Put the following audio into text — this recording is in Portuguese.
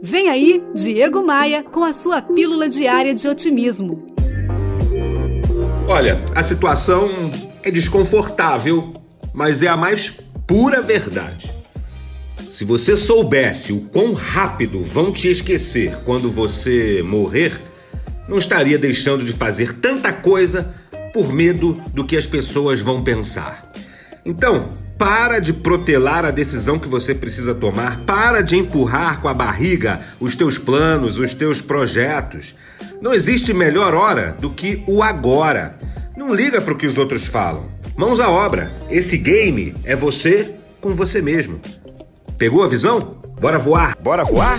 Vem aí, Diego Maia, com a sua pílula diária de otimismo. Olha, a situação é desconfortável, mas é a mais pura verdade. Se você soubesse o quão rápido vão te esquecer quando você morrer, não estaria deixando de fazer tanta coisa por medo do que as pessoas vão pensar. Então, para de protelar a decisão que você precisa tomar, para de empurrar com a barriga os teus planos, os teus projetos. Não existe melhor hora do que o agora. Não liga para o que os outros falam. Mãos à obra. Esse game é você com você mesmo. Pegou a visão? Bora voar! Bora voar?